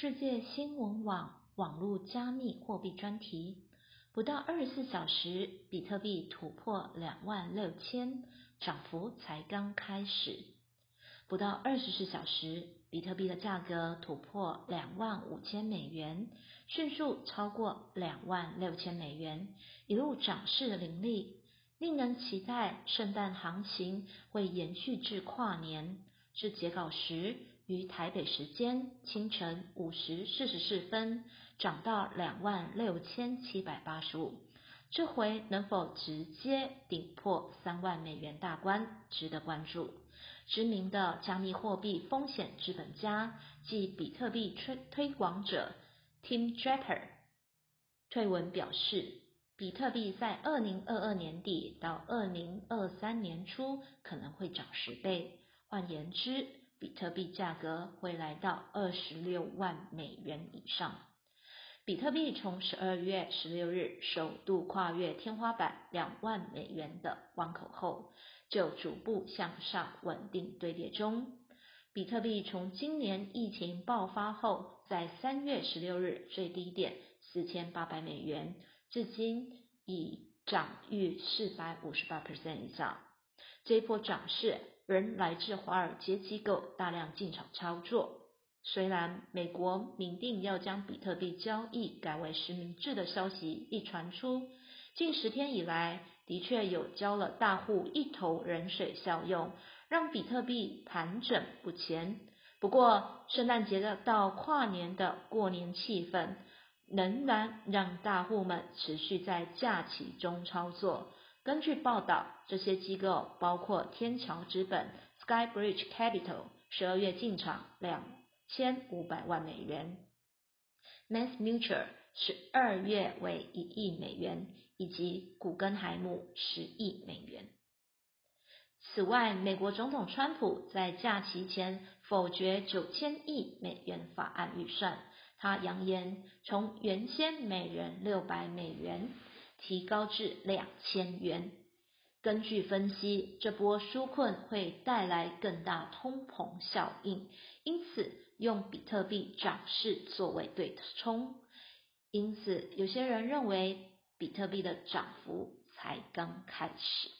世界新闻网网络加密货币专题，不到二十四小时，比特币突破两万六千，涨幅才刚开始。不到二十四小时，比特币的价格突破两万五千美元，迅速超过两万六千美元，一路涨势凌厉，令人期待圣诞行情会延续至跨年。至截稿时。于台北时间清晨五时四十四分，涨到两万六千七百八十五。这回能否直接顶破三万美元大关，值得关注。知名的加密货币风险资本家即比特币推推广者 Tim Draper 推文表示，比特币在二零二二年底到二零二三年初可能会涨十倍。换言之，比特币价格会来到二十六万美元以上。比特币从十二月十六日首度跨越天花板两万美元的关口后，就逐步向上稳定堆叠中。比特币从今年疫情爆发后，在三月十六日最低点四千八百美元，至今已涨逾四百五十八 percent 以上。这一波涨势。仍来自华尔街机构大量进场操作。虽然美国明定要将比特币交易改为实名制的消息一传出，近十天以来的确有交了大户一头人水效用，让比特币盘整不前。不过，圣诞节的到跨年的过年气氛，仍然让大户们持续在假期中操作。根据报道，这些机构包括天桥资本 （Skybridge Capital） 十二月进场两千五百万美元，Mass Mutual 十二月为一亿美元，以及古根海姆十亿美元。此外，美国总统川普在假期前否决九千亿美元法案预算，他扬言从原先每人六百美元。提高至两千元。根据分析，这波纾困会带来更大通膨效应，因此用比特币涨势作为对冲。因此，有些人认为比特币的涨幅才刚开始。